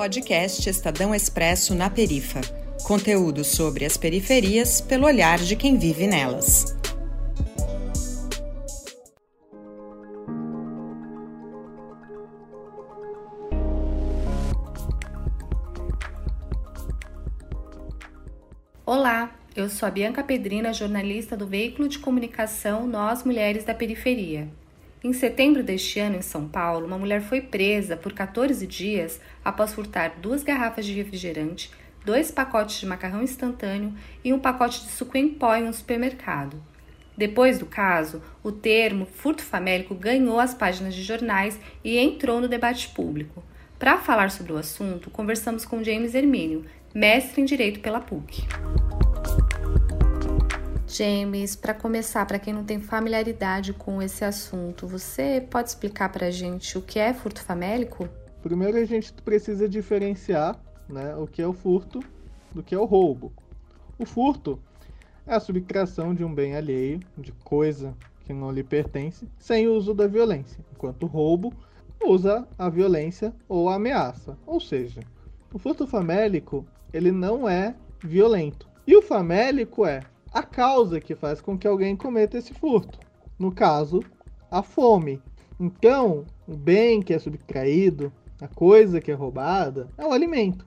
Podcast Estadão Expresso na Perifa. Conteúdo sobre as periferias pelo olhar de quem vive nelas. Olá, eu sou a Bianca Pedrina, jornalista do veículo de comunicação Nós Mulheres da Periferia. Em setembro deste ano, em São Paulo, uma mulher foi presa por 14 dias após furtar duas garrafas de refrigerante, dois pacotes de macarrão instantâneo e um pacote de suco em pó em um supermercado. Depois do caso, o termo furto famélico ganhou as páginas de jornais e entrou no debate público. Para falar sobre o assunto, conversamos com James Hermínio, mestre em Direito pela PUC. James, para começar, para quem não tem familiaridade com esse assunto, você pode explicar para a gente o que é furto famélico? Primeiro a gente precisa diferenciar né, o que é o furto do que é o roubo. O furto é a subtração de um bem alheio, de coisa que não lhe pertence, sem o uso da violência, enquanto o roubo usa a violência ou a ameaça. Ou seja, o furto famélico ele não é violento. E o famélico é a causa que faz com que alguém cometa esse furto. No caso, a fome. Então, o bem que é subtraído, a coisa que é roubada, é o alimento.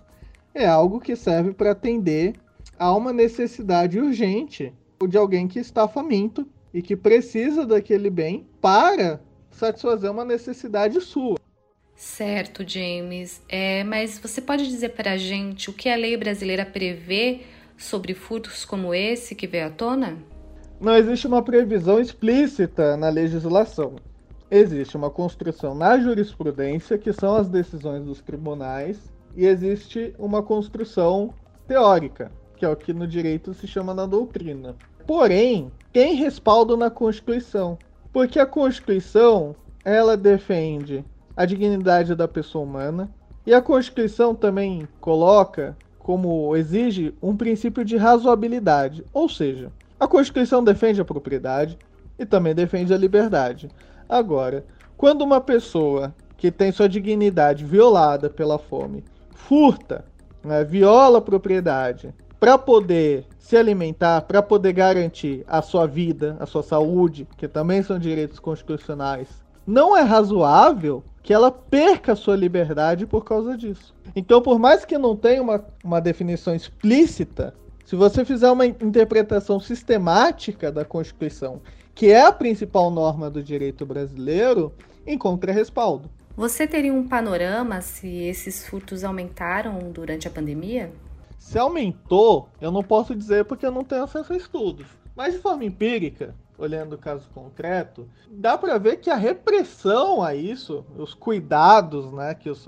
É algo que serve para atender a uma necessidade urgente de alguém que está faminto e que precisa daquele bem para satisfazer uma necessidade sua. Certo, James. É, mas você pode dizer para a gente o que a lei brasileira prevê sobre furtos como esse que veio à tona? Não existe uma previsão explícita na legislação. Existe uma construção na jurisprudência, que são as decisões dos tribunais, e existe uma construção teórica, que é o que no direito se chama na doutrina. Porém, tem respaldo na Constituição, porque a Constituição ela defende a dignidade da pessoa humana e a Constituição também coloca como exige um princípio de razoabilidade, ou seja, a Constituição defende a propriedade e também defende a liberdade. Agora, quando uma pessoa que tem sua dignidade violada pela fome furta, né, viola a propriedade para poder se alimentar, para poder garantir a sua vida, a sua saúde, que também são direitos constitucionais, não é razoável que ela perca a sua liberdade por causa disso. Então, por mais que não tenha uma, uma definição explícita, se você fizer uma interpretação sistemática da Constituição, que é a principal norma do direito brasileiro, encontra respaldo. Você teria um panorama se esses furtos aumentaram durante a pandemia? Se aumentou, eu não posso dizer porque eu não tenho acesso a estudos. Mas de forma empírica, olhando o caso concreto, dá para ver que a repressão a isso, os cuidados né, que os,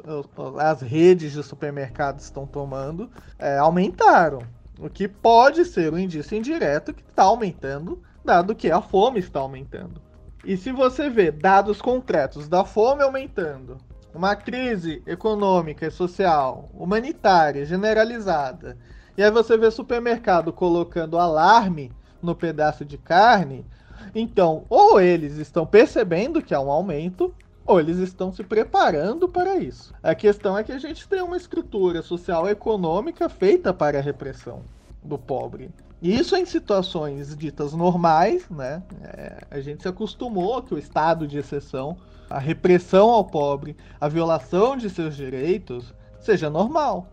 as redes de supermercados estão tomando, é, aumentaram. O que pode ser um indício indireto que está aumentando, dado que a fome está aumentando. E se você vê dados concretos da fome aumentando, uma crise econômica e social, humanitária, generalizada, e aí você vê supermercado colocando alarme no pedaço de carne, então, ou eles estão percebendo que há um aumento, ou eles estão se preparando para isso. A questão é que a gente tem uma estrutura social econômica feita para a repressão do pobre. E isso em situações ditas normais, né? É, a gente se acostumou que o estado de exceção, a repressão ao pobre, a violação de seus direitos, seja normal.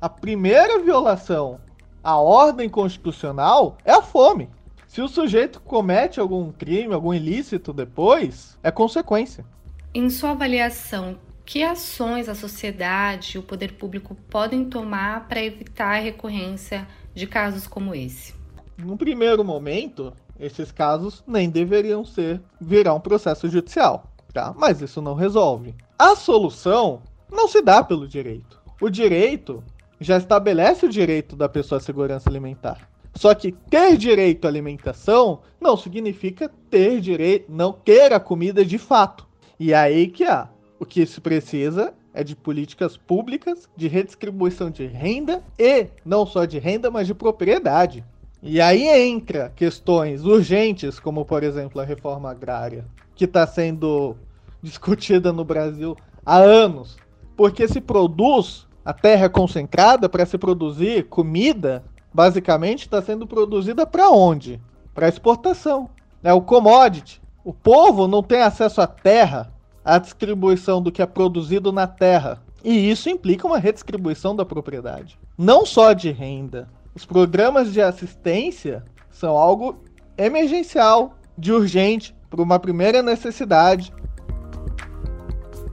A primeira violação à ordem constitucional é a fome. Se o sujeito comete algum crime, algum ilícito depois, é consequência. Em sua avaliação, que ações a sociedade e o poder público podem tomar para evitar a recorrência de casos como esse? No primeiro momento, esses casos nem deveriam ser virar um processo judicial, tá? Mas isso não resolve. A solução não se dá pelo direito. O direito já estabelece o direito da pessoa à segurança alimentar. Só que ter direito à alimentação não significa ter direito, não ter a comida de fato. E é aí que há. O que se precisa é de políticas públicas de redistribuição de renda e não só de renda, mas de propriedade. E aí entra questões urgentes, como por exemplo a reforma agrária, que está sendo discutida no Brasil há anos, porque se produz a terra concentrada para se produzir comida, basicamente está sendo produzida para onde? Para exportação. É o commodity. O povo não tem acesso à terra, à distribuição do que é produzido na terra. E isso implica uma redistribuição da propriedade. Não só de renda. Os programas de assistência são algo emergencial, de urgente, para uma primeira necessidade.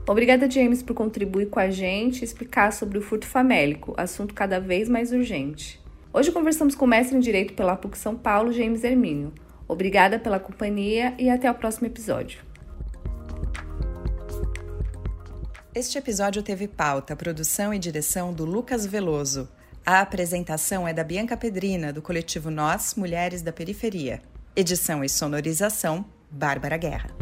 Obrigada, James, por contribuir com a gente e explicar sobre o furto famélico, assunto cada vez mais urgente. Hoje conversamos com o mestre em Direito pela PUC São Paulo, James Hermínio. Obrigada pela companhia e até o próximo episódio. Este episódio teve pauta, produção e direção do Lucas Veloso. A apresentação é da Bianca Pedrina, do coletivo Nós, Mulheres da Periferia. Edição e sonorização, Bárbara Guerra.